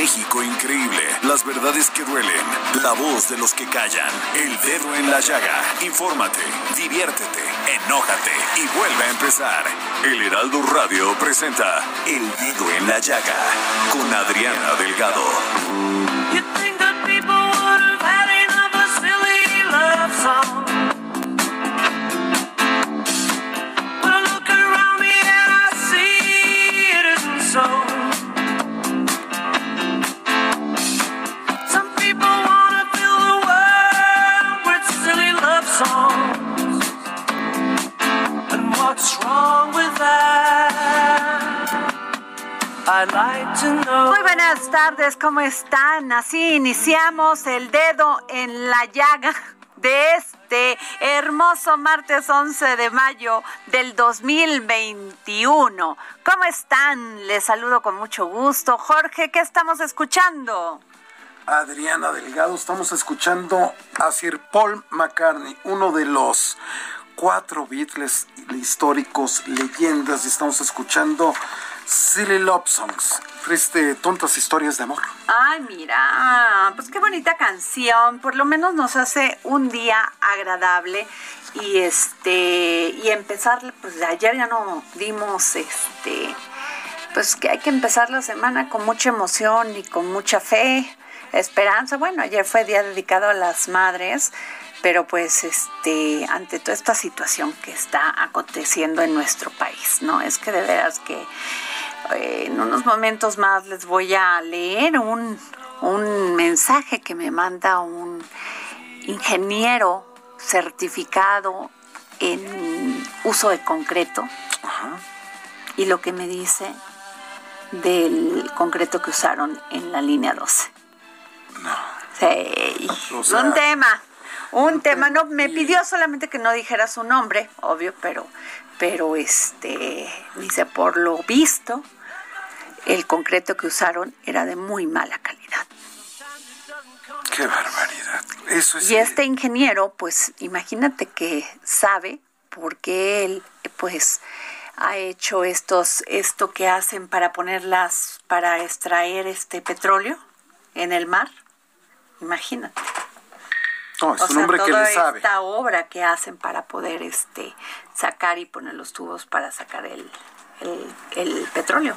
México increíble. Las verdades que duelen. La voz de los que callan. El dedo en la llaga. Infórmate, diviértete, enójate y vuelve a empezar. El Heraldo Radio presenta El Dedo en la Llaga con Adriana Delgado. Muy buenas tardes, ¿cómo están? Así iniciamos el dedo en la llaga de este hermoso martes 11 de mayo del 2021. ¿Cómo están? Les saludo con mucho gusto. Jorge, ¿qué estamos escuchando? Adriana Delgado, estamos escuchando a Sir Paul McCartney, uno de los cuatro Beatles históricos, leyendas, y estamos escuchando Silly Love Songs, triste, tontas historias de amor. Ay, mira, pues qué bonita canción. Por lo menos nos hace un día agradable y este y empezar, pues ayer ya no dimos este, pues que hay que empezar la semana con mucha emoción y con mucha fe, esperanza. Bueno, ayer fue día dedicado a las madres. Pero pues este, ante toda esta situación que está aconteciendo en nuestro país, ¿no? Es que de veras que eh, en unos momentos más les voy a leer un, un mensaje que me manda un ingeniero certificado en uso de concreto y lo que me dice del concreto que usaron en la línea 12. Sí, O sea, un tema, un, tema. No, me pidió solamente que no dijera su nombre, obvio, pero, pero este, dice por lo visto, el concreto que usaron era de muy mala calidad. Qué barbaridad. Eso es. Y este ingeniero, pues imagínate que sabe por qué él, pues, ha hecho estos, esto que hacen para ponerlas, para extraer este petróleo en el mar. Imagínate. No, es O un sea, hombre que le sabe. esta obra que hacen para poder este sacar y poner los tubos para sacar el, el, el petróleo.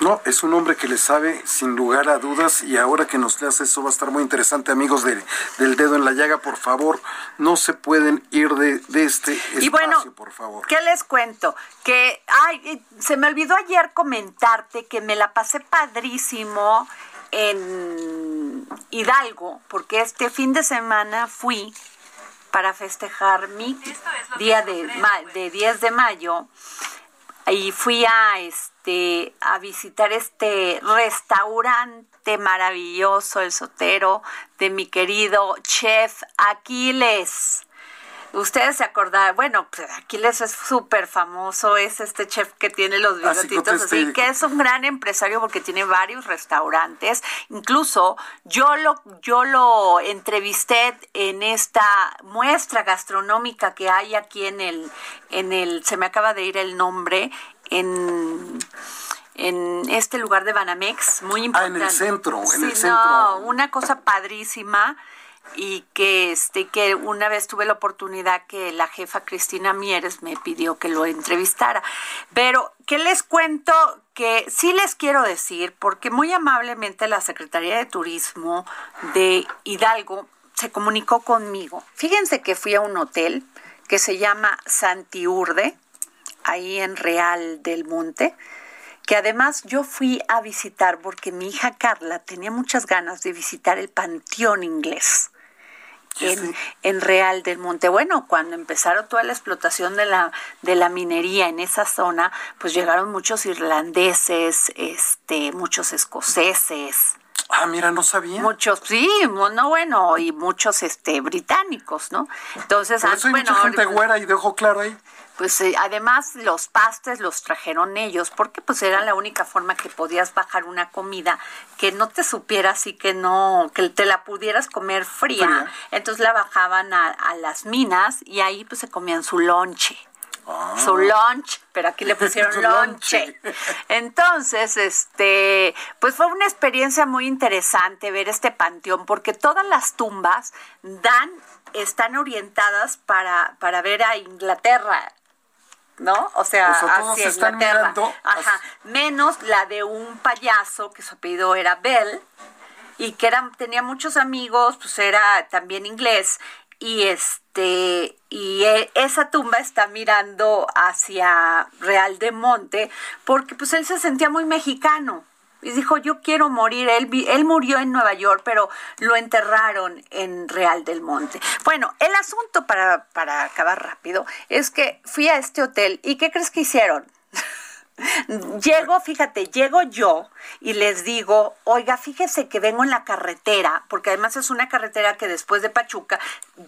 No, es un hombre que le sabe sin lugar a dudas y ahora que nos leas eso va a estar muy interesante, amigos de- del dedo en la llaga, por favor, no se pueden ir de, de este espacio, Y bueno, por favor. ¿qué les cuento? Que, ay, eh, se me olvidó ayer comentarte que me la pasé padrísimo en Hidalgo, porque este fin de semana fui para festejar mi día de, de 10 de mayo y fui a este a visitar este restaurante maravilloso el sotero de mi querido chef Aquiles Ustedes se acordarán, bueno, pues Aquiles es súper famoso, es este chef que tiene los Así bigotitos así, que es un gran empresario porque tiene varios restaurantes. Incluso yo lo, yo lo entrevisté en esta muestra gastronómica que hay aquí en el, en el, se me acaba de ir el nombre, en en este lugar de Banamex, muy Ah, en importante. el centro, en Sí, el centro. No, una cosa padrísima y que este que una vez tuve la oportunidad que la jefa Cristina Mieres me pidió que lo entrevistara. Pero ¿qué les cuento? Que sí les quiero decir, porque muy amablemente la Secretaría de Turismo de Hidalgo se comunicó conmigo. Fíjense que fui a un hotel que se llama Santiurde, ahí en Real del Monte que además yo fui a visitar porque mi hija Carla tenía muchas ganas de visitar el Panteón Inglés. En, en, Real del Monte. Bueno, cuando empezaron toda la explotación de la, de la minería en esa zona, pues llegaron muchos irlandeses, este, muchos escoceses. Ah, mira, no sabía. Muchos, sí, no bueno, y muchos este británicos, ¿no? Entonces, Por eso hay bueno, mucha gente güera y de ojo claro ahí. Pues eh, además los pastes los trajeron ellos porque pues era la única forma que podías bajar una comida que no te supiera así que no que te la pudieras comer fría, Fría. entonces la bajaban a, a las minas y ahí pues se comían su lonche su lunch, pero aquí le pusieron lonche. Entonces, este, pues fue una experiencia muy interesante ver este panteón, porque todas las tumbas dan, están orientadas para, para ver a Inglaterra. ¿No? O sea, O sea, hacia están Inglaterra. Ajá. Menos la de un payaso que su apellido era Bell y que era, tenía muchos amigos, pues era también inglés y este y e- esa tumba está mirando hacia Real de Monte porque pues él se sentía muy mexicano y dijo yo quiero morir él él murió en Nueva York pero lo enterraron en Real del Monte. Bueno el asunto para para acabar rápido es que fui a este hotel y qué crees que hicieron Llego, fíjate, llego yo y les digo, oiga, fíjese que vengo en la carretera, porque además es una carretera que después de Pachuca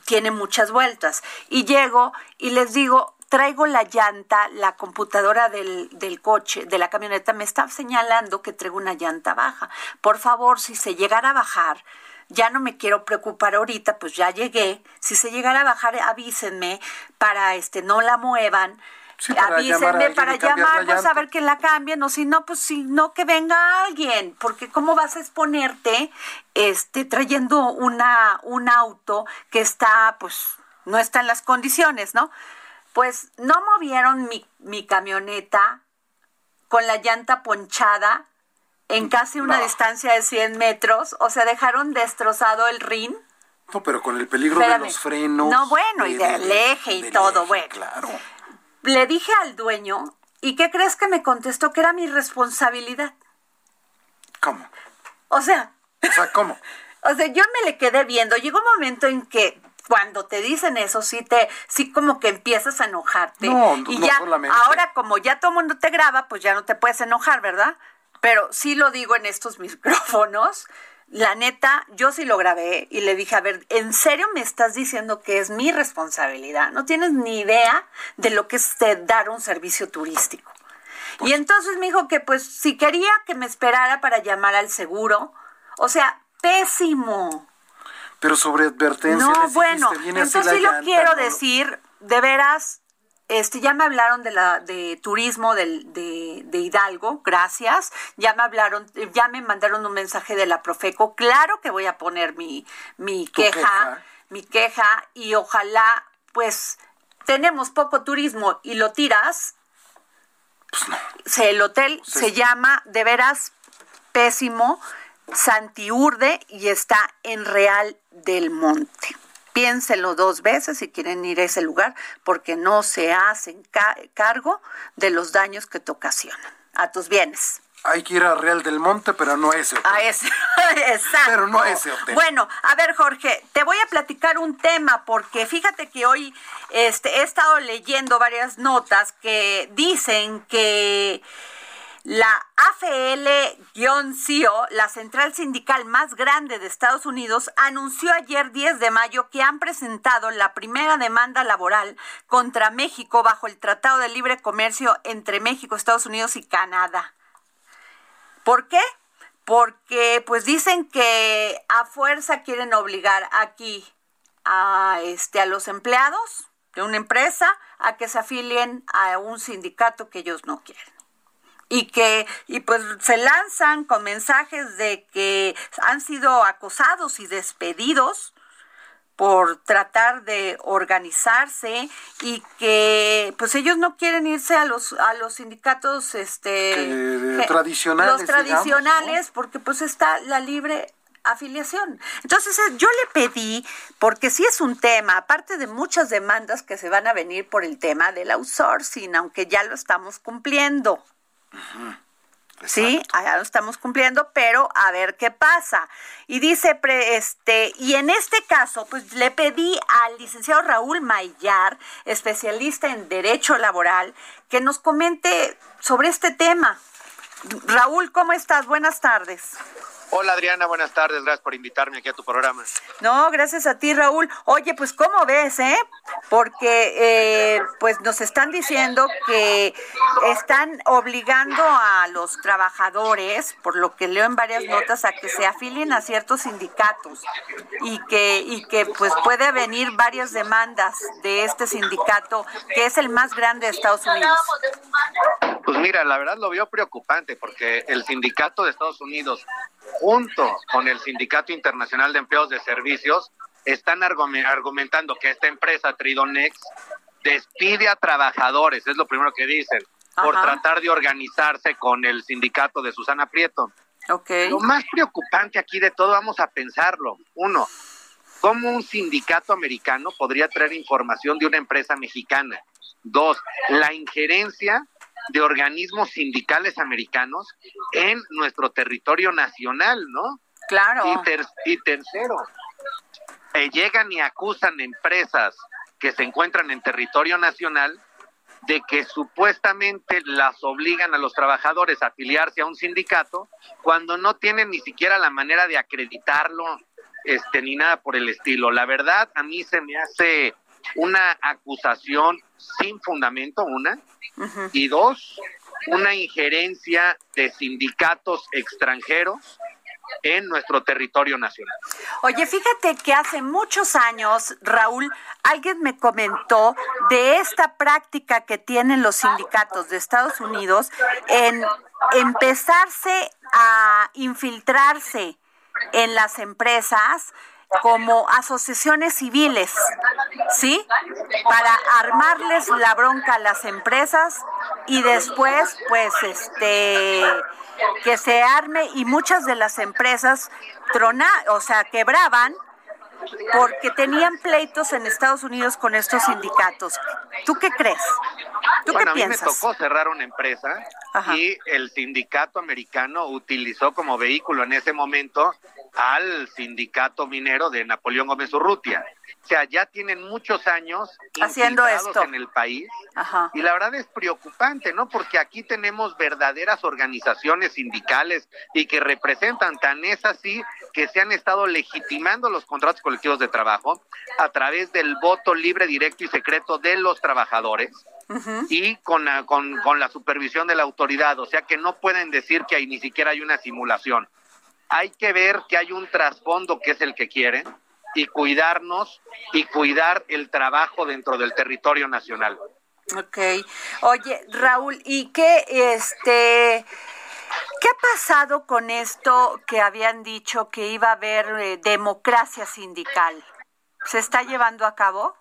tiene muchas vueltas. Y llego y les digo, traigo la llanta, la computadora del, del coche, de la camioneta, me está señalando que traigo una llanta baja. Por favor, si se llegara a bajar, ya no me quiero preocupar ahorita, pues ya llegué. Si se llegara a bajar, avísenme para este no la muevan. Sí, para avísenme para y cambiar la llamar, pues a ver que la cambien, o si no, pues si no, que venga alguien, porque cómo vas a exponerte este trayendo una un auto que está pues no está en las condiciones, ¿no? Pues no movieron mi, mi camioneta con la llanta ponchada en casi una No. distancia de 100 metros, o sea, dejaron destrozado el rin. No, pero con el peligro Espérame. de los frenos. No, bueno, y de- del eje y del todo, eje, bueno. Claro. Le dije al dueño, ¿y qué crees que me contestó? Que era mi responsabilidad. ¿Cómo? O sea, O sea, ¿cómo? o sea, yo me le quedé viendo. Llegó un momento en que cuando te dicen eso, sí te, sí como que empiezas a enojarte. No, y no ya, solamente. ahora como ya todo el mundo te graba, pues ya no te puedes enojar, ¿verdad? Pero sí lo digo en estos micrófonos. La neta, yo sí lo grabé y le dije, a ver, ¿en serio me estás diciendo que es mi responsabilidad? No tienes ni idea de lo que es eh, dar un servicio turístico. Pues y entonces me dijo que pues si quería que me esperara para llamar al seguro, o sea, pésimo. Pero sobre advertencia. No, les bueno, dijiste, entonces sí lo quiero no, decir, de veras, este, ya me hablaron de la de turismo del, de, de Hidalgo, gracias. Ya me hablaron, ya me mandaron un mensaje de la Profeco. Claro que voy a poner mi, mi queja, queja. mi queja, y ojalá, pues, tenemos poco turismo y lo tiras. Pues no. El hotel Sí. se llama de veras pésimo Santiurde y está en Real del Monte. Piénsenlo dos veces si quieren ir a ese lugar porque no se hacen ca- cargo de los daños que te ocasionan a tus bienes. Hay que ir a Real del Monte, pero no a ese. hotel. A ese, exacto. Pero no a ese hotel. Bueno, a ver, Jorge, te voy a platicar un tema porque fíjate que hoy este, he estado leyendo varias notas que dicen que la AFL-CIO, la central sindical más grande de Estados Unidos, anunció ayer 10 de mayo que han presentado la primera demanda laboral contra México bajo el Tratado de Libre Comercio entre México, Estados Unidos y Canadá. ¿Por qué? Porque pues dicen que a fuerza quieren obligar aquí a este a los empleados de una empresa a que se afilien a un sindicato que ellos no quieren. Y que y pues se lanzan con mensajes de que han sido acosados y despedidos por tratar de organizarse y que pues ellos no quieren irse a los a los sindicatos este tradicionales, los tradicionales porque pues está la libre afiliación. Entonces eh, yo le pedí, porque sí es un tema, aparte de muchas demandas que se van a venir por el tema del outsourcing, aunque ya lo estamos cumpliendo. Sí, allá lo estamos cumpliendo, pero a ver qué pasa. Y dice, pre- este, y en este caso, pues le pedí al licenciado Raúl Mayar, especialista en Derecho Laboral, que nos comente sobre este tema. Raúl, ¿cómo estás? Buenas tardes. Hola Adriana, buenas tardes, gracias por invitarme aquí a tu programa. No, gracias a ti, Raúl. Oye, pues ¿cómo ves, eh? Porque eh, pues nos están diciendo que están obligando a los trabajadores, por lo que leo en varias notas, a que se afilien a ciertos sindicatos y que y que pues puede venir varias demandas de este sindicato que es el más grande de Estados Unidos. Pues mira, la verdad lo veo preocupante porque el sindicato de Estados Unidos junto con el Sindicato Internacional de Empleados de Servicios están argume- argumentando que esta empresa Tridonex despide a trabajadores, es lo primero que dicen, por tratar de organizarse con el sindicato de Susana Prieto. Lo más preocupante aquí de todo, vamos a pensarlo. Uno, ¿cómo un sindicato americano podría traer información de una empresa mexicana? Dos, la injerencia de organismos sindicales americanos en nuestro territorio nacional, ¿no? Claro. Y, ter- y tercero, eh, llegan y acusan empresas que se encuentran en territorio nacional de que supuestamente las obligan a los trabajadores a afiliarse a un sindicato cuando no tienen ni siquiera la manera de acreditarlo este ni nada por el estilo. La verdad a mí se me hace una acusación sin fundamento una y dos una injerencia de sindicatos extranjeros en nuestro territorio nacional. Oye, fíjate que hace muchos años, Raúl, alguien me comentó de esta práctica que tienen los sindicatos de Estados Unidos en empezarse a infiltrarse en las empresas como asociaciones civiles, ¿sí? Para armarles la bronca a las empresas y después, pues, este, que se arme y muchas de las empresas trona, o sea, quebraban porque tenían pleitos en Estados Unidos con estos sindicatos. ¿Tú qué crees? ¿Tú bueno, qué a mí me piensas? tocó cerrar una empresa Ajá. y el sindicato americano utilizó como vehículo en ese momento al sindicato minero de Napoleón Gómez Urrutia. O sea, ya tienen muchos años Haciendo esto. en el país Ajá. y la verdad es preocupante, ¿no? Porque aquí tenemos verdaderas organizaciones sindicales y que representan, tan es así que se han estado legitimando los contratos colectivos de trabajo a través del voto libre, directo y secreto de los trabajadores y con la, con, con la supervisión de la autoridad. O sea que no pueden decir que hay, ni siquiera hay una simulación. Hay que ver que hay un trasfondo que es el que quieren y cuidarnos y cuidar el trabajo dentro del territorio nacional. Ok. Oye, Raúl, ¿y qué, este, qué ha pasado con esto que habían dicho que iba a haber eh, democracia sindical? ¿Se está llevando a cabo?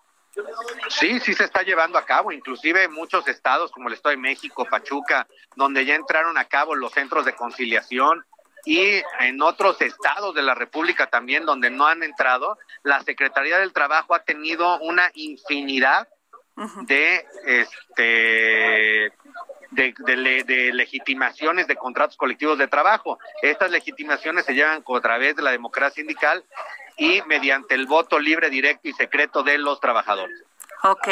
Sí, sí se está llevando a cabo, inclusive en muchos estados como el Estado de México, Pachuca, donde ya entraron a cabo los centros de conciliación y en otros estados de la República también donde no han entrado, la Secretaría del Trabajo ha tenido una infinidad de este de, de le- de legitimaciones de contratos colectivos de trabajo. Estas legitimaciones se llevan a través de la democracia sindical y mediante el voto libre, directo y secreto de los trabajadores. Ok.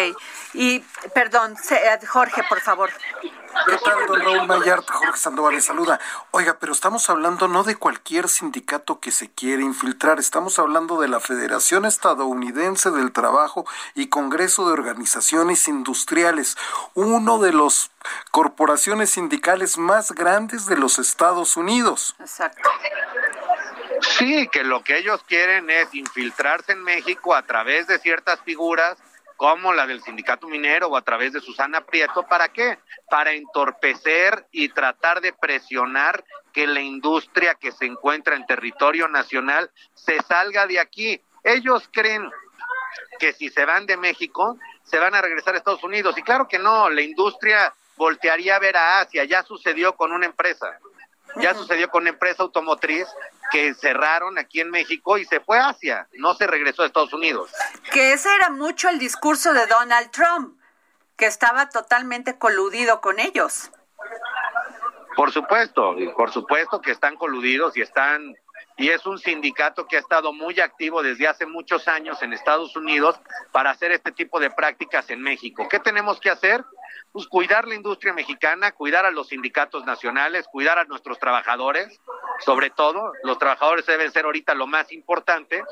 Y, perdón, se- eh, Jorge, por favor. ¿Qué tal, don Raúl Mayart? Jorge Sandoval le saluda. Oiga, pero estamos hablando no de cualquier sindicato que se quiere infiltrar, estamos hablando de la Federación Estadounidense del Trabajo y Congreso de Organizaciones Industriales, uno de los corporaciones sindicales más grandes de los Estados Unidos. Exacto. Sí, que lo que ellos quieren es infiltrarse en México a través de ciertas figuras como la del sindicato minero o a través de Susana Prieto. ¿Para qué? Para entorpecer y tratar de presionar que la industria que se encuentra en territorio nacional se salga de aquí. Ellos creen que si se van de México, se van a regresar a Estados Unidos. Y claro que no, la industria voltearía a ver a Asia, ya sucedió con una empresa. Ya sucedió con una empresa automotriz que cerraron aquí en México y se fue a Asia, no se regresó a Estados Unidos. Que ese era mucho el discurso de Donald Trump, que estaba totalmente coludido con ellos. Por supuesto, por supuesto que están coludidos y están y es un sindicato que ha estado muy activo desde hace muchos años en Estados Unidos para hacer este tipo de prácticas en México. ¿Qué tenemos que hacer? Pues cuidar la industria mexicana, cuidar a los sindicatos nacionales, cuidar a nuestros trabajadores, sobre todo, los trabajadores deben ser ahorita lo más importante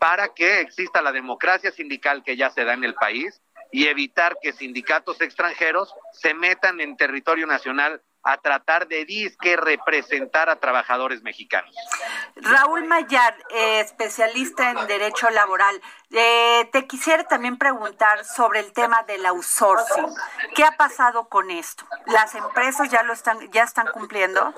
para que exista la democracia sindical que ya se da en el país y evitar que sindicatos extranjeros se metan en territorio nacional a tratar de disque representar a trabajadores mexicanos. Raúl Mayar, eh, especialista en derecho laboral, eh, te quisiera también preguntar sobre el tema del outsourcing. ¿Qué ha pasado con esto? ¿Las empresas ya lo están ya están cumpliendo?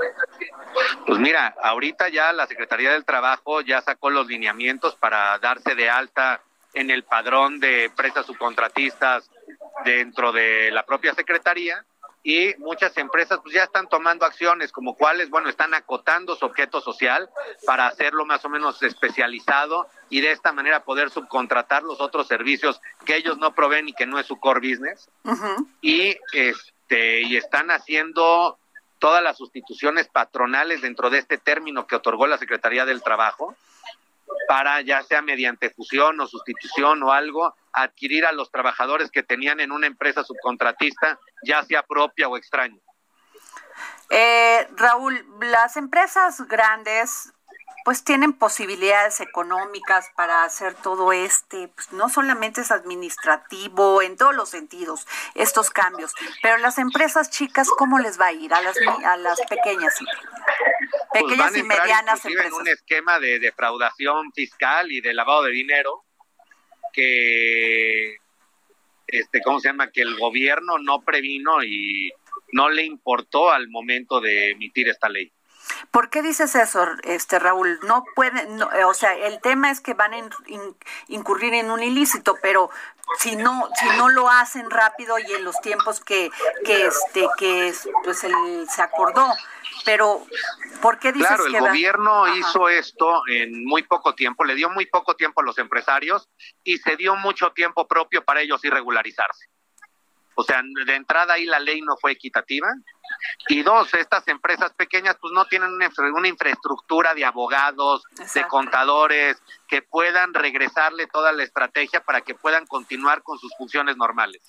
Pues mira, ahorita ya la Secretaría del Trabajo ya sacó los lineamientos para darse de alta en el padrón de empresas subcontratistas dentro de la propia Secretaría y muchas empresas pues ya están tomando acciones como cuáles, bueno, están acotando su objeto social para hacerlo más o menos especializado y de esta manera poder subcontratar los otros servicios que ellos no proveen y que no es su core business. Y este y están haciendo todas las sustituciones patronales dentro de este término que otorgó la Secretaría del Trabajo para ya sea mediante fusión o sustitución o algo, adquirir a los trabajadores que tenían en una empresa subcontratista, ya sea propia o extraña. Eh, Raúl, las empresas grandes pues tienen posibilidades económicas para hacer todo este, pues no solamente es administrativo en todos los sentidos, estos cambios, pero las empresas chicas, ¿cómo les va a ir a las, a las pequeñas? Pues pequeñas y medianas empresas. en un esquema de defraudación fiscal y de lavado de dinero que, este, ¿cómo se llama? Que el gobierno no previno y no le importó al momento de emitir esta ley. ¿Por qué dices eso, este Raúl? No pueden, o sea, el tema es que van a incurrir en un ilícito, pero si no, si no lo hacen rápido y en los tiempos que, que este, que pues se acordó, pero ¿por qué dices claro, el gobierno hizo esto en muy poco tiempo, le dio muy poco tiempo a los empresarios y se dio mucho tiempo propio para ellos irregularizarse. O sea, de entrada ahí la ley no fue equitativa. Y dos, estas empresas pequeñas pues no tienen una, una infraestructura de abogados, de contadores, que puedan regresarle toda la estrategia para que puedan continuar con sus funciones normales.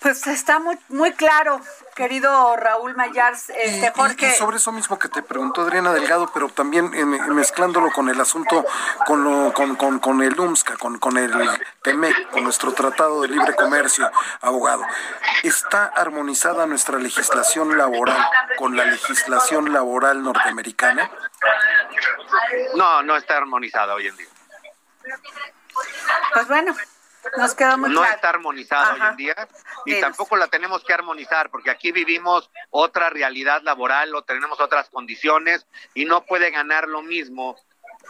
Pues está muy, muy claro, querido Raúl Mayar, este, Jorge. sobre eso mismo que te preguntó Adriana Delgado, pero también eh, mezclándolo con el asunto, con, lo, con, con, con el UMSCA, con, con el TEMEC, con nuestro Tratado de Libre Comercio, abogado. ¿Está armonizada nuestra legislación laboral con la legislación laboral norteamericana? No, no está armonizada hoy en día. Pues bueno, nos queda muy no está armonizada hoy en día y tampoco la tenemos que armonizar porque aquí vivimos otra realidad laboral o tenemos otras condiciones y no puede ganar lo mismo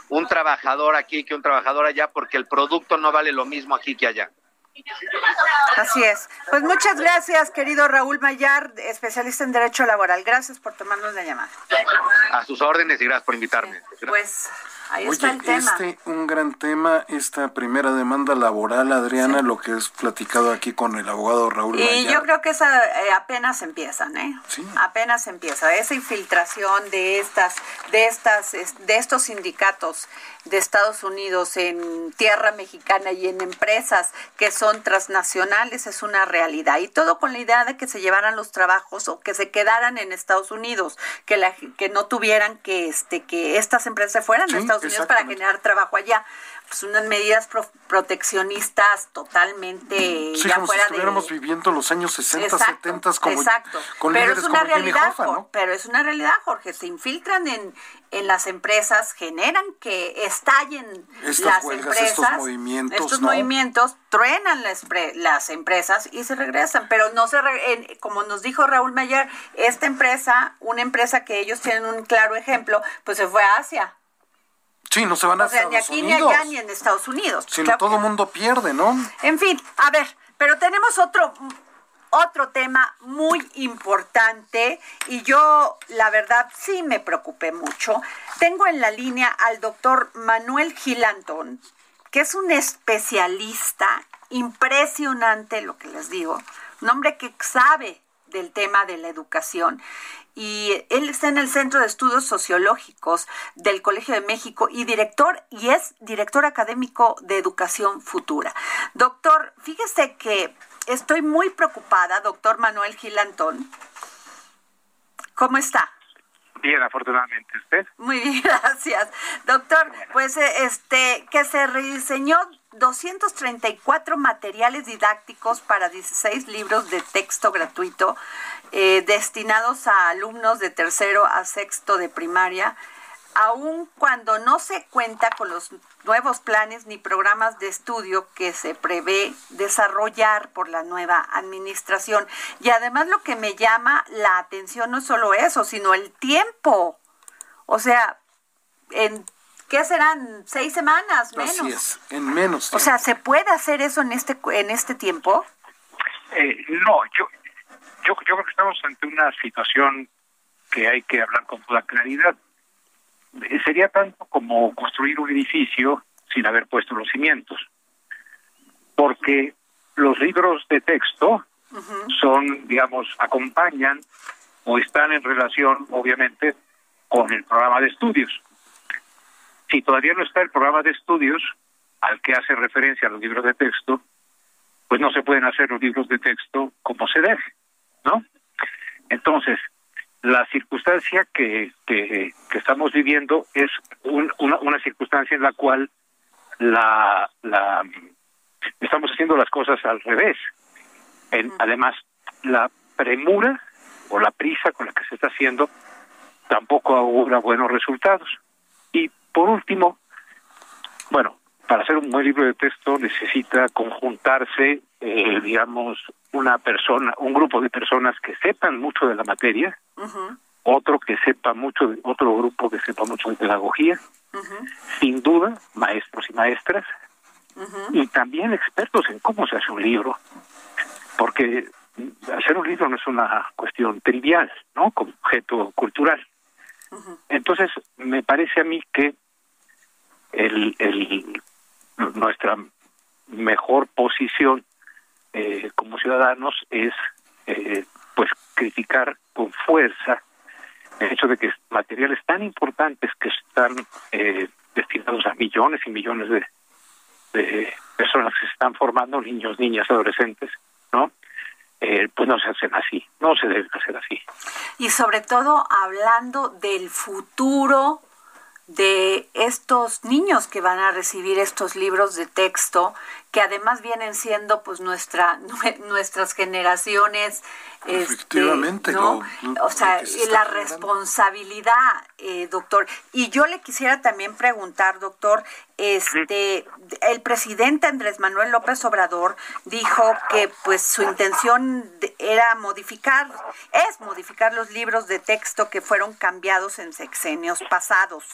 un trabajador aquí que un trabajador allá porque el producto no vale lo mismo aquí que allá. Así es. Pues muchas gracias, querido Raúl Mayar, especialista en Derecho Laboral. Gracias por tomarnos la llamada. A sus órdenes y gracias por invitarme. Pues Ahí Oye, este un gran tema, esta primera demanda laboral, Adriana, lo que es platicado aquí con el abogado Raúl. Y yo creo que esa eh, apenas empiezan, ¿eh? Sí. Apenas empieza esa infiltración de estas, de estas, de estos sindicatos de Estados Unidos en tierra mexicana y en empresas que son transnacionales es una realidad y todo con la idea de que se llevaran los trabajos o que se quedaran en Estados Unidos, que la, que no tuvieran que este que estas empresas se fueran a Estados Unidos para generar trabajo allá. Pues unas medidas proteccionistas totalmente sí, como si estuviéramos viviendo los años 60, 70 como exacto. pero es una realidad, pero es una realidad, Jorge, se infiltran en en las empresas generan que estallen las empresas, estos movimientos, estos movimientos truenan las, las, empresas y se regresan, pero no se como nos dijo Raúl Mayer, esta empresa, una empresa que ellos tienen un claro ejemplo, pues se fue a Asia Sí, no se van a O sea, ni aquí ni allá ni en Estados Unidos. Claro todo el mundo pierde, ¿no? En fin, a ver, pero tenemos otro otro tema muy importante y yo la verdad sí me preocupé mucho. Tengo en la línea al doctor Manuel Gilantón, que es un especialista impresionante, lo que les digo, un hombre que sabe del tema de la educación y él está en el Centro de Estudios Sociológicos del Colegio de México y director y es director académico de Educación Futura. Doctor, fíjese que estoy muy preocupada, doctor Manuel Gilantón. ¿Cómo está? Bien, afortunadamente. ¿Usted? Muy bien, gracias. Doctor, pues este que se rediseñó 234 materiales didácticos para 16 libros de texto gratuito eh, destinados a alumnos de tercero a sexto de primaria, aun cuando no se cuenta con los nuevos planes ni programas de estudio que se prevé desarrollar por la nueva administración. Y además lo que me llama la atención no es solo eso, sino el tiempo. O sea, en ¿qué serán? ¿Seis semanas? Menos. Así es, en menos. O sea, ¿se puede hacer eso en este, en este tiempo? Eh, no, yo, yo, yo creo que estamos ante una situación que hay que hablar con toda claridad. Eh, Sería tanto como construir un edificio sin haber puesto los cimientos. Porque los libros de texto son, digamos, acompañan o están en relación, obviamente, con el programa de estudios. Si todavía no está el programa de estudios al que hace referencia a los libros de texto, pues no se pueden hacer los libros de texto como se debe, ¿no? Entonces, la circunstancia que, que, que estamos viviendo es un- una, una circunstancia en la cual la, la estamos haciendo las cosas al revés. En- Además, la premura o la prisa con la que se está haciendo tampoco augura buenos resultados. Y por último, bueno, para hacer un buen libro de texto necesita conjuntarse, eh, digamos, una persona, un grupo de personas que sepan mucho de la materia, otro que sepa mucho, de, otro grupo que sepa mucho de pedagogía, sin duda, maestros y maestras, y también expertos en cómo se hace un libro, porque hacer un libro no es una cuestión trivial, ¿no? Como objeto cultural. Entonces, me parece a mí que el, el, nuestra mejor posición eh, como ciudadanos es eh, pues criticar con fuerza el hecho de que materiales tan importantes que están eh, destinados a millones y millones de, de personas que se están formando, niños, niñas, adolescentes, ¿no? Eh, pues no se hacen así, no se deben hacer así. Y sobre todo hablando del futuro de estos niños que van a recibir estos libros de texto, que además vienen siendo pues nuestra nue- nuestras generaciones este, Efectivamente, ¿no? lo- lo o sea, se la generando. responsabilidad, eh, doctor. Y yo le quisiera también preguntar, doctor, este, el presidente Andrés Manuel López Obrador dijo que pues su intención de- era modificar, es modificar los libros de texto que fueron cambiados en sexenios pasados.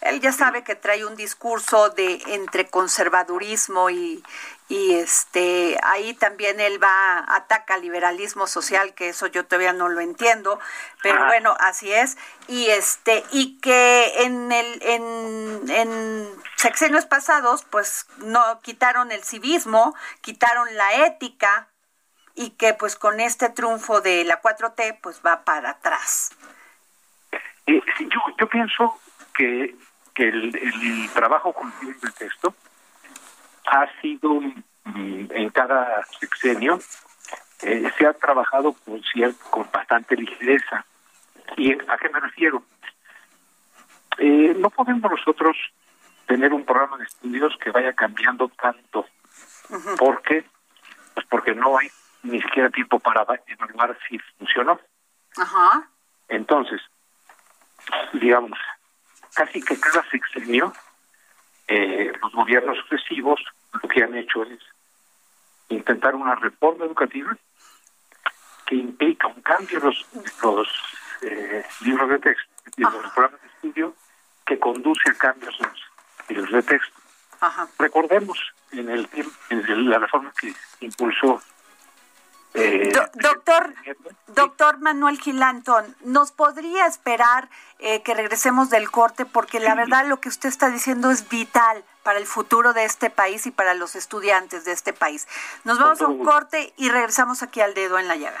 Él ya sabe que trae un discurso de entre conservadurismo y, y este ahí también él va ataca al liberalismo social que eso yo todavía no lo entiendo pero bueno así es. Y este y que en el en, en sexenios pasados pues no quitaron el civismo quitaron la ética y que pues con este triunfo de la 4T pues va para atrás. Eh, yo, yo pienso que, que el, el trabajo con libros de texto ha sido mm, en cada sexenio eh, se ha trabajado con cier- con bastante ligereza. ¿Y a qué me refiero? Eh, no podemos nosotros tener un programa de estudios que vaya cambiando tanto. ¿Por qué? Pues porque no hay ni siquiera tiempo para evaluar si funcionó. ajá Entonces, digamos, casi que cada sexenio, eh, los gobiernos sucesivos lo que han hecho es intentar una reforma educativa que implica un cambio en los, los eh, libros de texto, y en los programas de estudio, que conduce a cambios en los libros de texto. Ajá. Recordemos en, el, en la reforma que impulsó eh, Do- doctor, Sí. doctor Manuel Gilantón, ¿nos podría esperar eh, que regresemos del corte? Porque la verdad lo que usted está diciendo es vital para el futuro de este país y para los estudiantes de este país. Nos vamos a un corte y regresamos aquí al dedo en la llaga.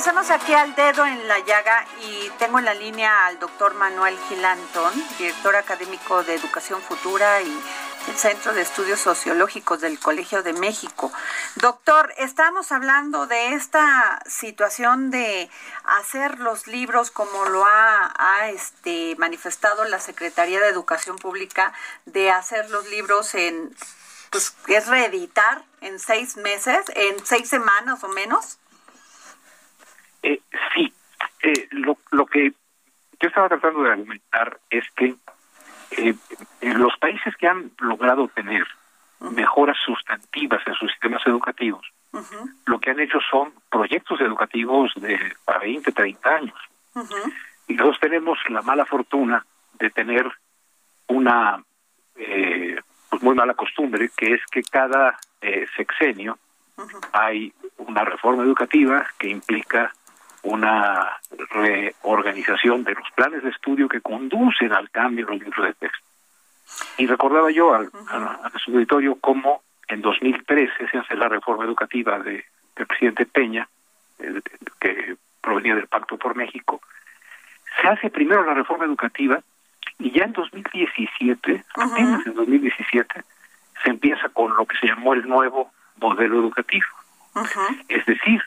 Regresamos aquí al dedo en la llaga y tengo en la línea al doctor Manuel Gilantón, director académico de Educación Futura y del Centro de Estudios Sociológicos del Colegio de México. Doctor, estamos hablando de esta situación de hacer los libros como lo ha, ha, este, manifestado la Secretaría de Educación Pública, de hacer los libros en, pues es reeditar en seis meses, en seis semanas o menos. Eh, sí, eh, lo, lo que yo estaba tratando de argumentar es que eh, los países que han logrado tener mejoras sustantivas en sus sistemas educativos, lo que han hecho son proyectos educativos de a 20, 30 años. Y nosotros tenemos la mala fortuna de tener una eh, pues muy mala costumbre, que es que cada eh, sexenio hay una reforma educativa que implica una reorganización de los planes de estudio que conducen al cambio en los libros de texto. Y recordaba yo al, a, a su auditorio cómo en 2013 se hace la reforma educativa de, del presidente Peña, eh, que provenía del Pacto por México. Se hace primero la reforma educativa y ya en 2017, apenas en 2017, se empieza con lo que se llamó el nuevo modelo educativo. Es decir,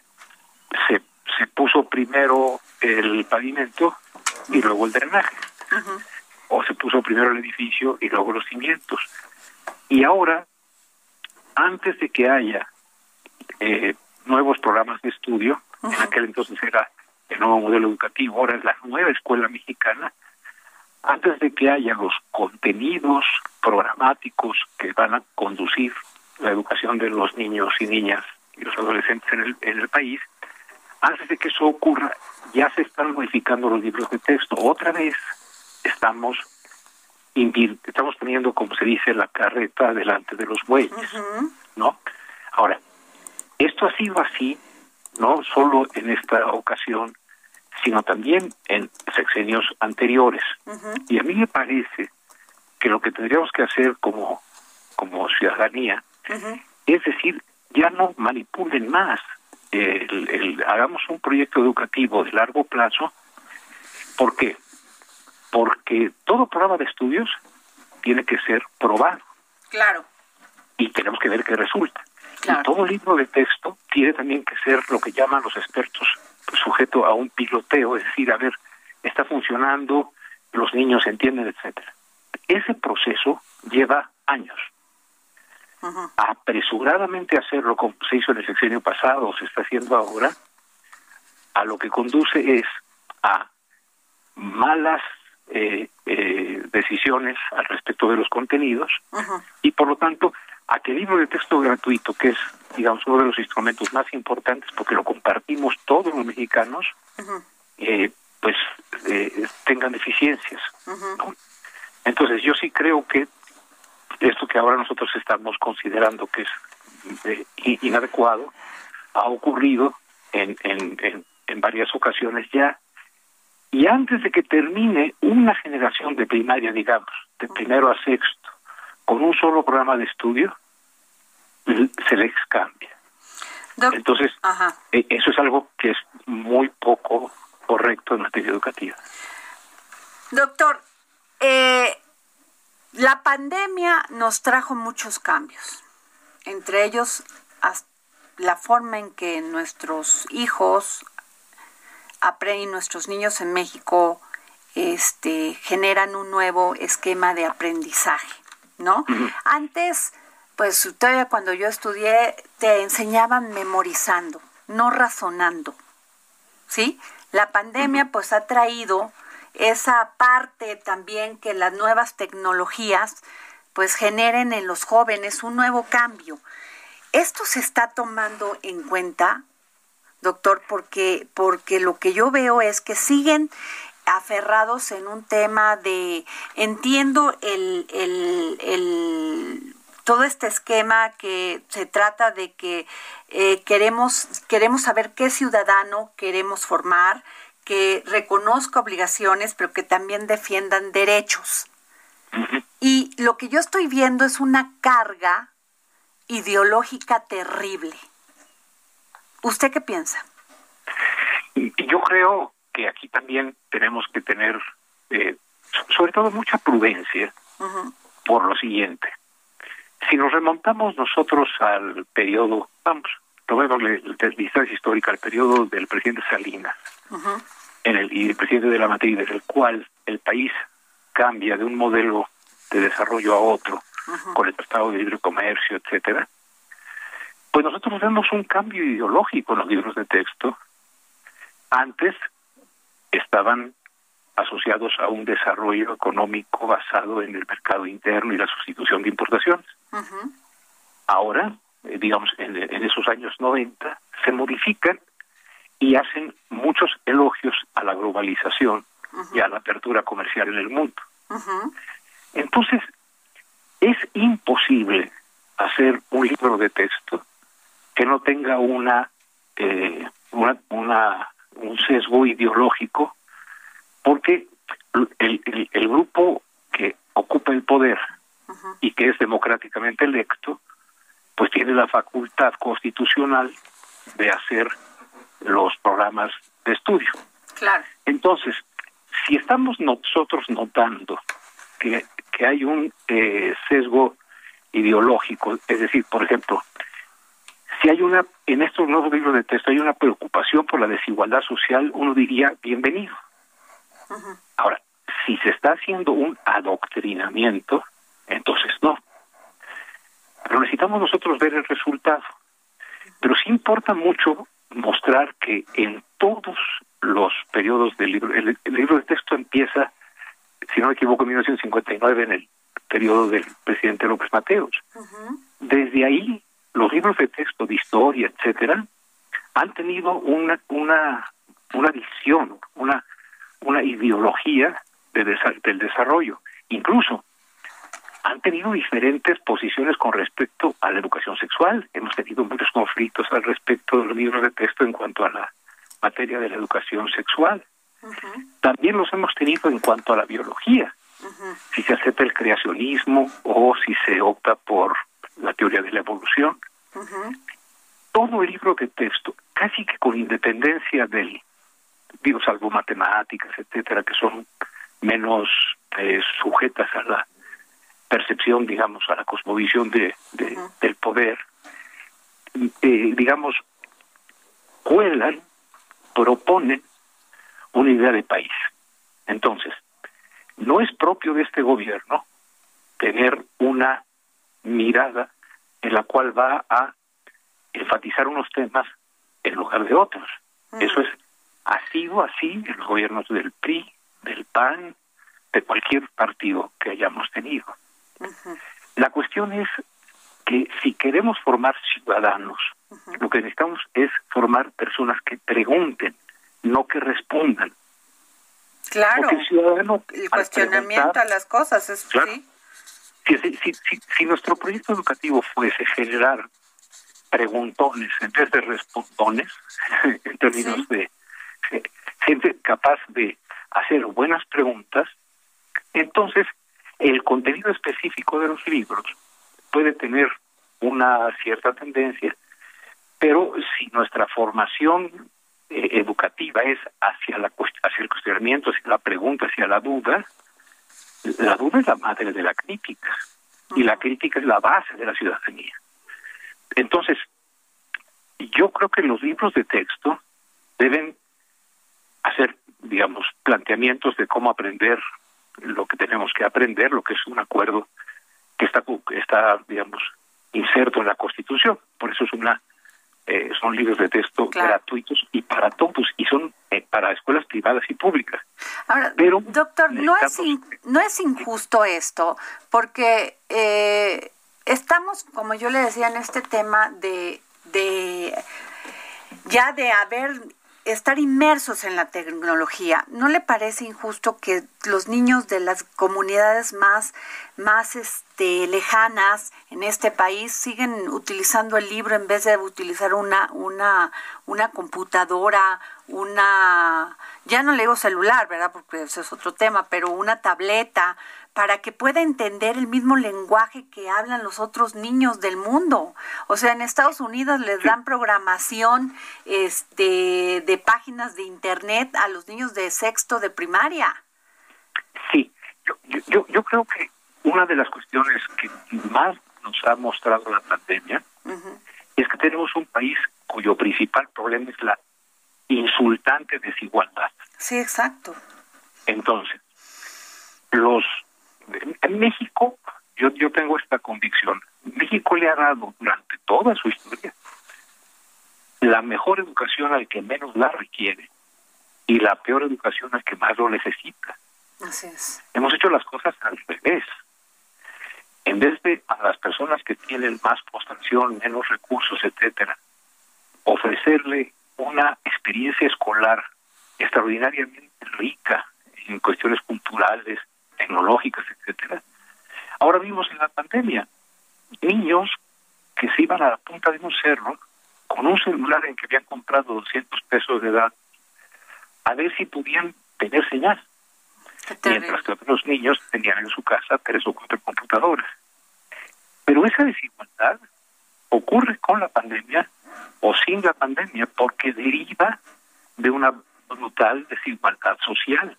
se, se puso primero el pavimento y luego el drenaje. O se puso primero el edificio y luego los cimientos. Y ahora, antes de que haya eh, nuevos programas de estudio, en aquel entonces era el nuevo modelo educativo, ahora es la nueva escuela mexicana, antes de que haya los contenidos programáticos que van a conducir la educación de los niños y niñas y los adolescentes en el, en el país, antes de que eso ocurra, ya se están modificando los libros de texto. Otra vez estamos estamos poniendo, como se dice, la carreta delante de los bueyes, ¿no? Ahora, esto ha sido así, no solo en esta ocasión, sino también en sexenios anteriores. Y a mí me parece que lo que tendríamos que hacer como, como ciudadanía es decir, ya no manipulen más. El, el- hagamos un proyecto educativo de largo plazo. ¿Por qué? Porque todo programa de estudios tiene que ser probado Claro. y tenemos que ver qué resulta. Claro. Y todo libro de texto tiene también que ser lo que llaman los expertos pues, sujeto a un piloteo, es decir, a ver, está funcionando, los niños entienden, etcétera. ese proceso lleva años. Apresuradamente hacerlo, como se hizo en el sexenio pasado, o se está haciendo ahora, a lo que conduce es a malas eh, eh, decisiones al respecto de los contenidos y por lo tanto a que el libro de texto gratuito, que es digamos uno de los instrumentos más importantes porque lo compartimos todos los mexicanos, eh, pues eh, tengan deficiencias. ¿no? Entonces yo sí creo que esto que ahora nosotros estamos considerando que es eh, inadecuado ha ocurrido en, en, en, en varias ocasiones ya y antes de que termine una generación de primaria, digamos, de primero a sexto, con un solo programa de estudio, se les cambia. Doc- Entonces, Ajá. eh, eso es algo que es muy poco correcto en materia educativa. Doctor, eh, la pandemia nos trajo muchos cambios, entre ellos la forma en que nuestros hijos y nuestros niños en México este, generan un nuevo esquema de aprendizaje, ¿no? Antes, pues todavía cuando yo estudié, te enseñaban memorizando, no razonando. ¿sí? La pandemia pues ha traído esa parte también que las nuevas tecnologías pues generen en los jóvenes un nuevo cambio. Esto se está tomando en cuenta, doctor, porque, porque lo que yo veo es que siguen aferrados en un tema de entiendo el, el, el todo este esquema que se trata de que eh, queremos queremos saber qué ciudadano queremos formar que reconozca obligaciones pero que también defiendan derechos y lo que yo estoy viendo es una carga ideológica terrible ¿usted qué piensa? Yo creo que aquí también tenemos que tener, eh, so- sobre todo, mucha prudencia por lo siguiente. Si nos remontamos nosotros al periodo, vamos, tomémosle de distancia histórica, al periodo del presidente Salinas en el, y el presidente de la materia, desde el cual el país cambia de un modelo de desarrollo a otro, con el Tratado de Libre Comercio, etcétera, pues nosotros vemos un cambio ideológico en los libros de texto. Antes estaban asociados a un desarrollo económico basado en el mercado interno y la sustitución de importaciones. Ahora, eh, digamos, en, en esos años 90, se modifican y hacen muchos elogios a la globalización y a la apertura comercial en el mundo. ujú. Entonces, es imposible hacer un libro de texto que no tenga una, eh, una, una- un sesgo ideológico, porque el- el grupo que ocupa el poder y que es democráticamente electo, pues tiene la facultad constitucional de hacer los programas de estudio. claro Entonces, si estamos nosotros notando que, que hay un eh, sesgo ideológico, es decir, por ejemplo, si hay una, en estos nuevos libros de texto hay una preocupación por la desigualdad social, uno diría bienvenido. Ahora, si se está haciendo un adoctrinamiento, entonces no. Pero necesitamos nosotros ver el resultado. Pero sí importa mucho mostrar que en todos los periodos del libro, el, el libro de texto empieza, si no me equivoco, en 1959, en el periodo del presidente López Mateos. Desde ahí, los libros de texto de historia, etcétera, han tenido una una una visión, una una ideología de desa- del desarrollo. Incluso han tenido diferentes posiciones con respecto a la educación sexual. Hemos tenido muchos conflictos al respecto de los libros de texto en cuanto a la materia de la educación sexual. También los hemos tenido en cuanto a la biología. Si se acepta el creacionismo o si se opta por la teoría de la evolución. Todo el libro de texto, casi que con independencia del, digo, salvo matemáticas, etcétera, que son menos eh, sujetas a la percepción, digamos, a la cosmovisión de, de- del poder, eh, digamos, cuelan, proponen una idea de país. Entonces, no es propio de este gobierno tener una mirada en la cual va a enfatizar unos temas en lugar de otros. Eso es, ha sido así en los gobiernos del PRI, del PAN, de cualquier partido que hayamos tenido. La cuestión es que si queremos formar ciudadanos, lo que necesitamos es formar personas que pregunten, no que respondan. Claro. Porque el ciudadano, El cuestionamiento a las cosas es Claro. sí. si, si, si, nuestro proyecto educativo fuese generar preguntones en vez de respondones, en términos Sí. de eh, gente capaz de hacer buenas preguntas, entonces el contenido específico de los libros puede tener una cierta tendencia, pero si nuestra formación eh, educativa es hacia, la, hacia el cuestionamiento, hacia la pregunta, hacia la duda, la duda es la madre de la crítica y la crítica es la base de la ciudadanía. Entonces, yo creo que los libros de texto deben hacer, digamos, planteamientos de cómo aprender lo que tenemos que aprender, lo que es un acuerdo que está, está digamos, inserto en la Constitución. Por eso es una eh, son libros de texto Claro. gratuitos y para todos y son eh, para escuelas privadas y públicas. Ahora, Pero doctor, no es, in- no es injusto esto, porque eh, estamos, como yo le decía, en este tema de, de ya de haber estar inmersos en la tecnología. ¿No le parece injusto que los niños de las comunidades más, más este, lejanas en este país siguen utilizando el libro en vez de utilizar una, una, una computadora, una, ya no le digo celular, ¿verdad? Porque ese es otro tema, pero una tableta, para que pueda entender el mismo lenguaje que hablan los otros niños del mundo. O sea, en Estados Unidos les dan programación este, de páginas de internet a los niños de sexto de primaria. Sí, yo, yo, yo, creo que una de las cuestiones que más nos ha mostrado la pandemia es que tenemos un país cuyo principal problema es la insultante desigualdad. Sí, exacto. Entonces, los en- México, yo, yo tengo esta convicción, México le ha dado durante toda su historia la mejor educación al que menos la requiere y la peor educación al que más lo necesita. Así es. Hemos hecho las cosas al revés. En vez de a las personas que tienen más postración, menos recursos, etcétera, ofrecerle una experiencia escolar extraordinariamente rica en cuestiones culturales, tecnológicas, etcétera. Ahora vimos en la pandemia niños que se iban a la punta de un cerro con un celular en que habían comprado 200 pesos de edad a ver si podían tener señal mientras que otros niños tenían en su casa tres o cuatro computadoras. Pero esa desigualdad ocurre con la pandemia o sin la pandemia porque deriva de una brutal desigualdad social.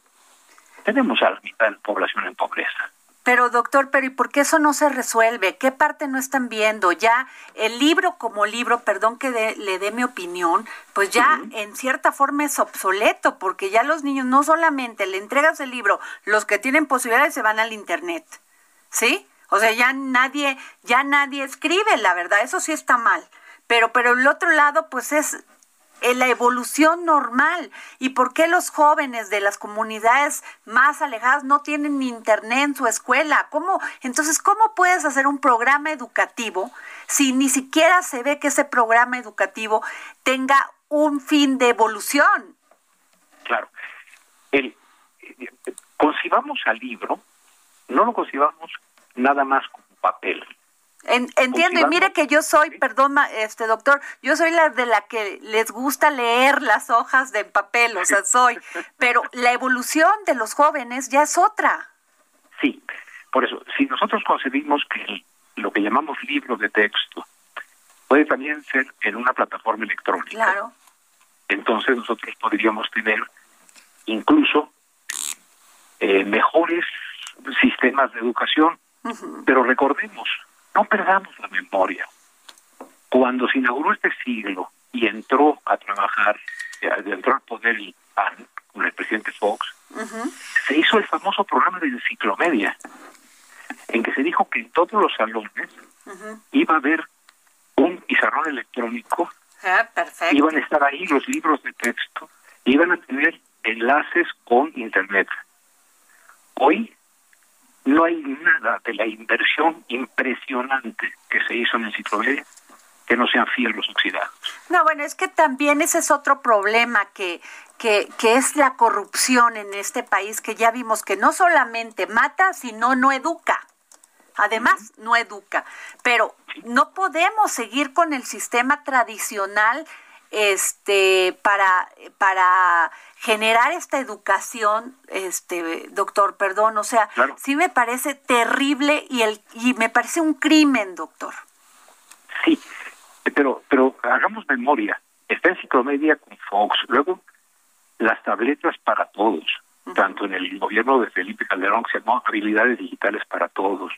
Tenemos a la mitad de la población en pobreza. Pero doctor, pero ¿y por qué eso no se resuelve? ¿Qué parte no están viendo? Ya el libro como libro, perdón que de- le dé mi opinión, pues ya en cierta forma es obsoleto, porque ya los niños no solamente le entregas el libro, los que tienen posibilidades se van al internet, ¿sí? O sea, ya nadie, ya nadie escribe, la verdad, eso sí está mal. Pero, pero el otro lado, pues es en la evolución normal. ¿Y por qué los jóvenes de las comunidades más alejadas no tienen internet en su escuela? ¿Cómo? Entonces, ¿cómo puedes hacer un programa educativo si ni siquiera se ve que ese programa educativo tenga un fin de evolución? Claro. El, eh, concibamos al libro, no lo concibamos nada más como papel. En- entiendo, y mire que yo soy, perdón, este doctor, yo soy la de la que les gusta leer las hojas de papel, o sea, soy, pero la evolución de los jóvenes ya es otra. Sí, por eso, si nosotros concebimos que lo que llamamos libro de texto puede también ser en una plataforma electrónica, Claro. entonces nosotros podríamos tener incluso eh, mejores sistemas de educación. Pero recordemos, no perdamos la memoria. Cuando se inauguró este siglo y entró a trabajar, eh, entró al poder el PAN con el presidente Fox, se hizo el famoso programa de enciclomedia. en que se dijo que en todos los salones iba a haber un pizarrón electrónico, Ah, perfecto. iban a estar ahí los libros de texto, iban a tener enlaces con Internet. Hoy no hay nada de la inversión impresionante que se hizo en enciclopedia que no sean fierros oxidados. No, bueno, es que también ese es otro problema que, que, que es la corrupción en este país, que ya vimos que no solamente mata, sino no educa. Además, no educa. Pero no podemos seguir con el sistema tradicional este para para generar esta educación este doctor perdón o sea Claro. sí me parece terrible y el y me parece un crimen doctor Sí, pero, pero hagamos memoria. Está Enciclomedia con Fox, luego las tabletas para todos, tanto en el gobierno de Felipe Calderón, que se llamó habilidades digitales para todos.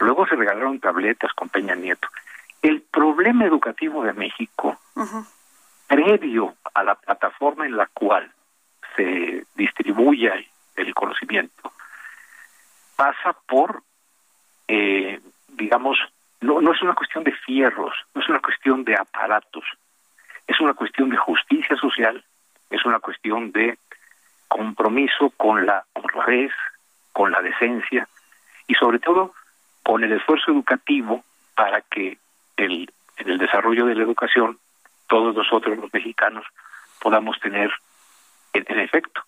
Luego se regalaron tabletas con Peña Nieto. El problema educativo de México, previo a la plataforma en la cual se distribuye el conocimiento, pasa por, eh, digamos, no, no es una cuestión de fierros, no es una cuestión de aparatos, es una cuestión de justicia social, es una cuestión de compromiso con la honradez, con la decencia y sobre todo con el esfuerzo educativo para que el, en el desarrollo de la educación todos nosotros los mexicanos podamos tener en, en efecto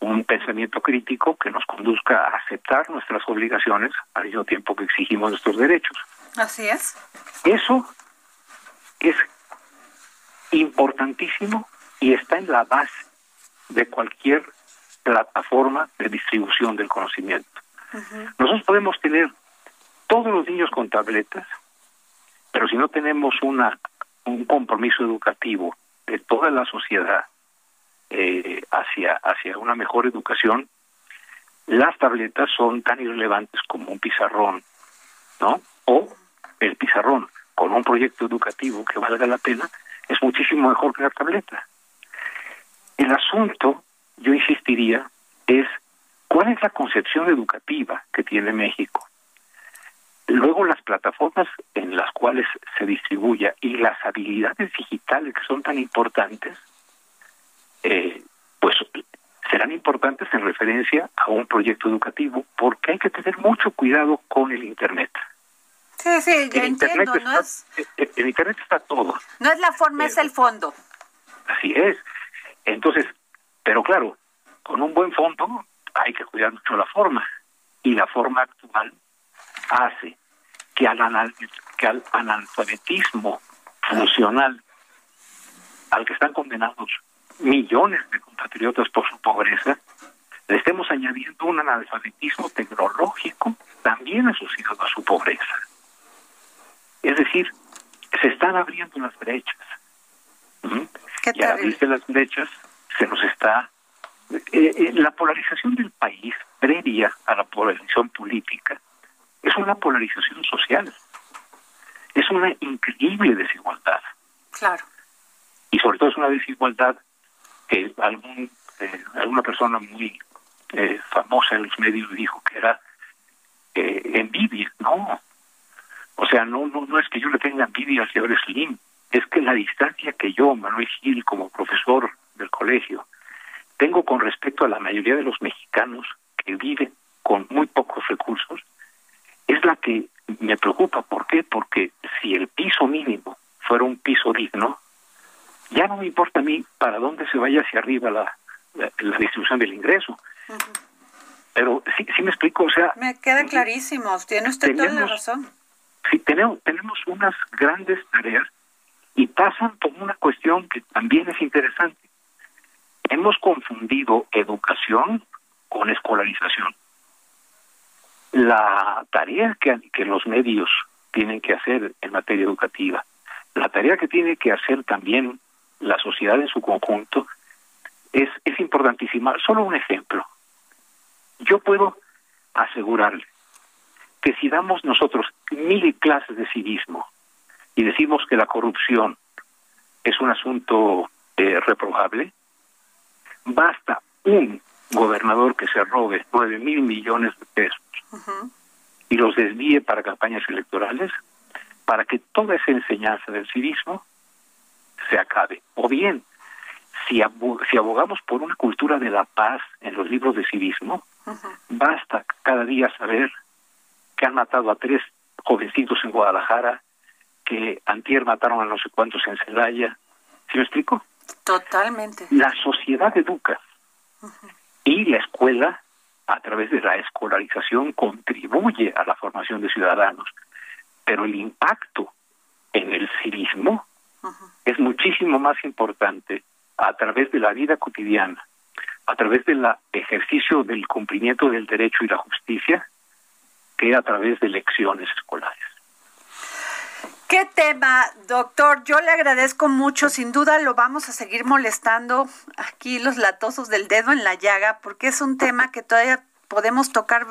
un pensamiento crítico que nos conduzca a aceptar nuestras obligaciones al mismo tiempo que exigimos nuestros derechos. así es Eso es importantísimo y está en la base de cualquier plataforma de distribución del conocimiento. Nosotros podemos tener todos los niños con tabletas, pero si no tenemos una un compromiso educativo de toda la sociedad eh, hacia hacia una mejor educación, las tabletas son tan irrelevantes como un pizarrón, ¿no? O el pizarrón con un proyecto educativo que valga la pena es muchísimo mejor que la tableta. El asunto, yo insistiría, es cuál es la concepción educativa que tiene México. Luego las plataformas en las cuales se distribuya y las habilidades digitales que son tan importantes, eh, pues serán importantes en referencia a un proyecto educativo, porque hay que tener mucho cuidado con el Internet. sí sí ya En Internet entiendo no está- es en- en Internet está todo. no es la forma es el fondo Así es. Entonces, pero claro, con un buen fondo hay que cuidar mucho la forma. Y la forma actual hace que al, anal- que al analfabetismo funcional al que están condenados millones de compatriotas por su pobreza, le estemos añadiendo un analfabetismo tecnológico también asociado a su pobreza. Es decir, se están abriendo las brechas. ¿Mm? Y al abrirse las brechas se nos está... eh, eh, la polarización del país previa a la polarización política es una polarización social. Es una increíble desigualdad. claro Y sobre todo es una desigualdad que algún, eh, alguna persona muy eh, famosa en los medios dijo que era eh, envidia. No. O sea, no, no, no es que yo le tenga envidia al señor Slim, es que la distancia que yo, Manuel Gil, como profesor del colegio, tengo con respecto a la mayoría de los mexicanos que viven con muy pocos recursos, es la que me preocupa. ¿Por qué? Porque si el piso mínimo fuera un piso digno, ya no me importa a mí para dónde se vaya hacia arriba la, la, la distribución del ingreso. Pero sí, sí me explico, o sea, me queda clarísimo tiene usted toda la razón sí tenemos, tenemos unas grandes tareas y pasan por una cuestión que también es interesante. Hemos confundido educación con escolarización. La tarea que, que los medios tienen que hacer en materia educativa, la tarea que tiene que hacer también la sociedad en su conjunto, es, es importantísima. Solo un ejemplo. Yo puedo asegurarle que si damos nosotros mil clases de civismo y decimos que la corrupción es un asunto eh, reprobable, basta un gobernador que se robe nueve mil millones de pesos y los desvíe para campañas electorales, para que toda esa enseñanza del civismo se acabe. O bien, si, si abogamos por una cultura de la paz en los libros de civismo, basta cada día saber que han matado a tres jovencitos en Guadalajara, que antier mataron a no sé cuántos en Celaya. ¿Sí me explico? Totalmente. La sociedad educa y la escuela, a través de la escolarización, contribuye a la formación de ciudadanos. Pero el impacto en el civismo es muchísimo más importante a través de la vida cotidiana, a través del ejercicio del cumplimiento del derecho y la justicia, que a través de lecciones escolares. ¿Qué tema, doctor? Yo le agradezco mucho. Sin duda lo vamos a seguir molestando aquí los latosos del dedo en la llaga, porque es un tema que todavía podemos tocar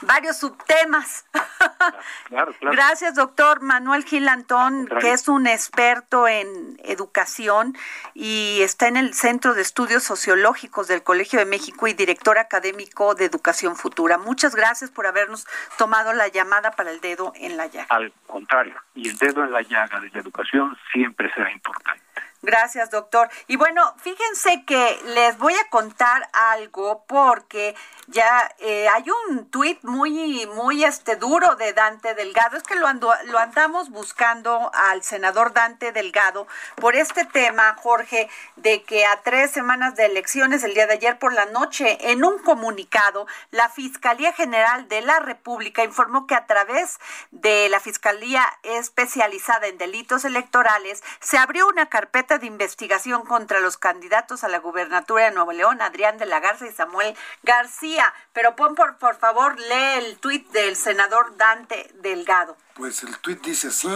varios subtemas. Gracias, doctor Manuel Gil Antón, que es un experto en educación y está en el Centro de Estudios Sociológicos del Colegio de México y director académico de Educación Futura. Muchas gracias por habernos tomado la llamada para el dedo en la llaga. Al contrario, y el dedo en la llaga de la educación siempre será importante. Gracias, doctor. Y bueno, fíjense que les voy a contar algo porque ya eh, hay un tuit muy, muy este duro de Dante Delgado. Es que lo, ando, lo andamos buscando al senador Dante Delgado por este tema, Jorge, de que a tres semanas de elecciones, el día de ayer por la noche, en un comunicado, la Fiscalía General de la República informó que a través de la Fiscalía especializada en delitos electorales se abrió una carpeta de investigación contra los candidatos a la gubernatura de Nuevo León, Adrián de la Garza y Samuel García. Pero pon por, por favor, lee el tuit del senador Dante Delgado. Pues el tuit dice así,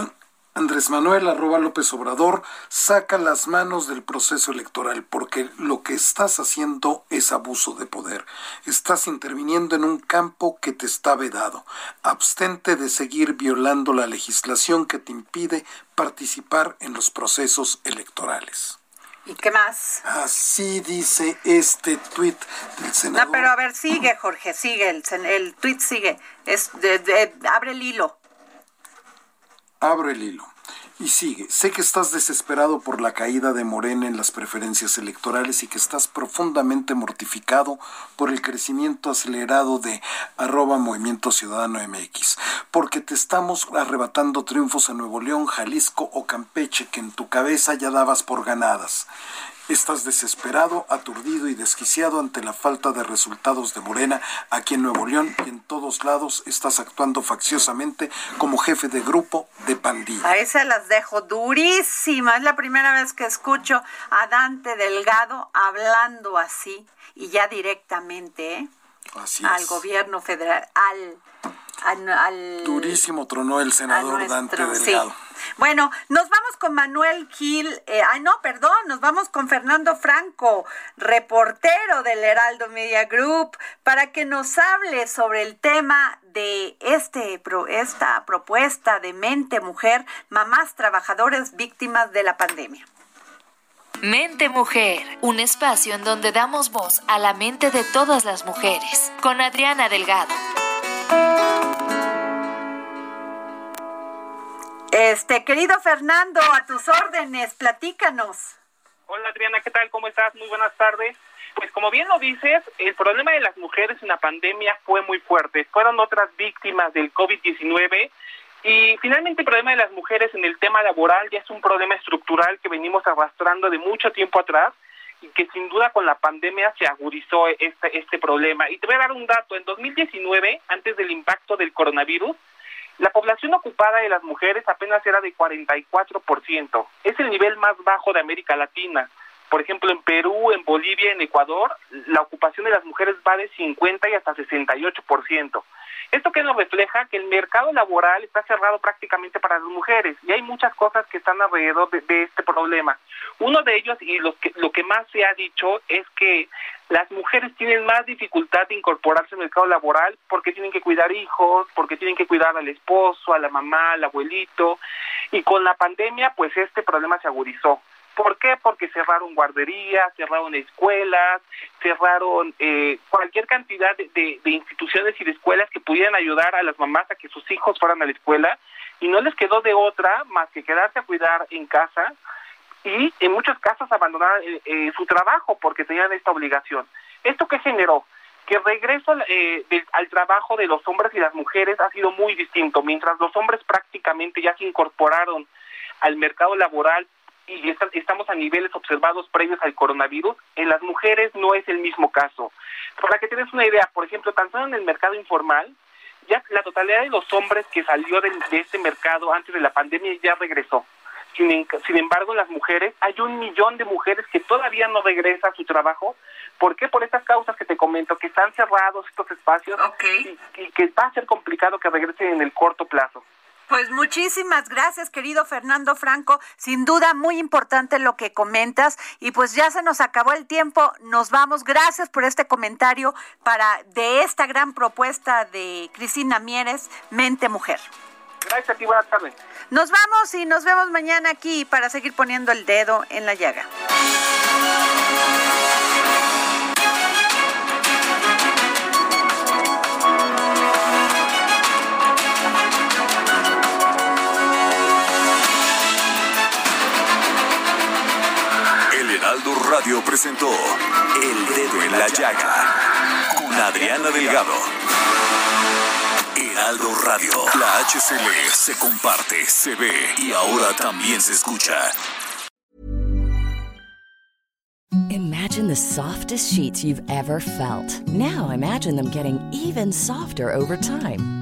Andrés Manuel arroba López Obrador saca las manos del proceso electoral porque lo que estás haciendo es abuso de poder. Estás interviniendo en un campo que te está vedado. Abstente de seguir violando la legislación que te impide participar en los procesos electorales. ¿Y qué más? Así dice este tuit del senador. No, pero a ver, sigue, Jorge, sigue, el, el tuit sigue. Es abre el hilo. Abro el hilo. Y sigue, sé que estás desesperado por la caída de Morena en las preferencias electorales y que estás profundamente mortificado por el crecimiento acelerado de arroba Movimiento Ciudadano MX, porque te estamos arrebatando triunfos en Nuevo León, Jalisco o Campeche que en tu cabeza ya dabas por ganadas. Estás desesperado, aturdido y desquiciado ante la falta de resultados de Morena aquí en Nuevo León y en todos lados estás actuando facciosamente como jefe de grupo de pandilla. A se las dejo durísima. Es la primera vez que escucho a Dante Delgado hablando así y ya directamente ¿eh? al gobierno federal, al, al, Durísimo tronó el senador Dante Delgado. Bueno, nos vamos con Manuel Gil, eh, ay no, perdón, nos vamos con Fernando Franco, reportero del Heraldo Media Group, para que nos hable sobre el tema de este, esta propuesta de Mente Mujer, mamás trabajadoras víctimas de la pandemia. Mente Mujer, un espacio en donde damos voz a la mente de todas las mujeres, con Adriana Delgado. Este, querido Fernando, a tus órdenes, platícanos. Hola Adriana, ¿qué tal? ¿Cómo estás? Muy buenas tardes. Pues como bien lo dices, el problema de las mujeres en la pandemia fue muy fuerte. Fueron otras víctimas del COVID-19 y finalmente el problema de las mujeres en el tema laboral ya es un problema estructural que venimos arrastrando de mucho tiempo atrás y que sin duda con la pandemia se agudizó este, este problema. Y te voy a dar un dato, en 2019, antes del impacto del coronavirus, la población ocupada de las mujeres apenas era de 44%. Es el nivel más bajo de América Latina. Por ejemplo, en Perú, en Bolivia, en Ecuador, la ocupación de las mujeres va de 50 y hasta 68%. Esto que nos refleja que el mercado laboral está cerrado prácticamente para las mujeres y hay muchas cosas que están alrededor de, este problema. Uno de ellos y lo que, lo que más se ha dicho es que las mujeres tienen más dificultad de incorporarse al mercado laboral porque tienen que cuidar hijos, porque tienen que cuidar al esposo, a la mamá, al abuelito y con la pandemia pues este problema se agudizó ¿Por qué? Porque cerraron guarderías, cerraron escuelas, cerraron eh, cualquier cantidad de, de, instituciones y de escuelas que pudieran ayudar a las mamás a que sus hijos fueran a la escuela y no les quedó de otra más que quedarse a cuidar en casa y en muchos casos abandonar eh, eh, su trabajo porque tenían esta obligación. ¿Esto qué generó? Que el regreso eh, al trabajo de los hombres y las mujeres ha sido muy distinto. Mientras los hombres prácticamente ya se incorporaron al mercado laboral y estamos a niveles observados previos al coronavirus, en las mujeres no es el mismo caso. Para que tengas una idea, por ejemplo, tan solo en el mercado informal, ya la totalidad de los hombres que salió de, de este mercado antes de la pandemia ya regresó. Sin, embargo, en las mujeres hay un millón de mujeres que todavía no regresan a su trabajo. ¿Por qué? Por estas causas que te comento, que están cerrados estos espacios y, y que va a ser complicado que regresen en el corto plazo. Pues muchísimas gracias, querido Fernando Franco. Sin duda, muy importante lo que comentas. Y pues ya se nos acabó el tiempo. Nos vamos. Gracias por este comentario para de esta gran propuesta de Cristina Mieres, Mente Mujer. Gracias a ti, buenas tardes. Nos vamos y nos vemos mañana aquí para seguir poniendo el dedo en la llaga. Radio presentó El Dedo en la Llaga con Adriana Delgado. Heraldo Radio. La HCL se comparte, se ve y ahora también se escucha. Imagine the softest sheets you've ever felt. Now imagine them getting even softer over time.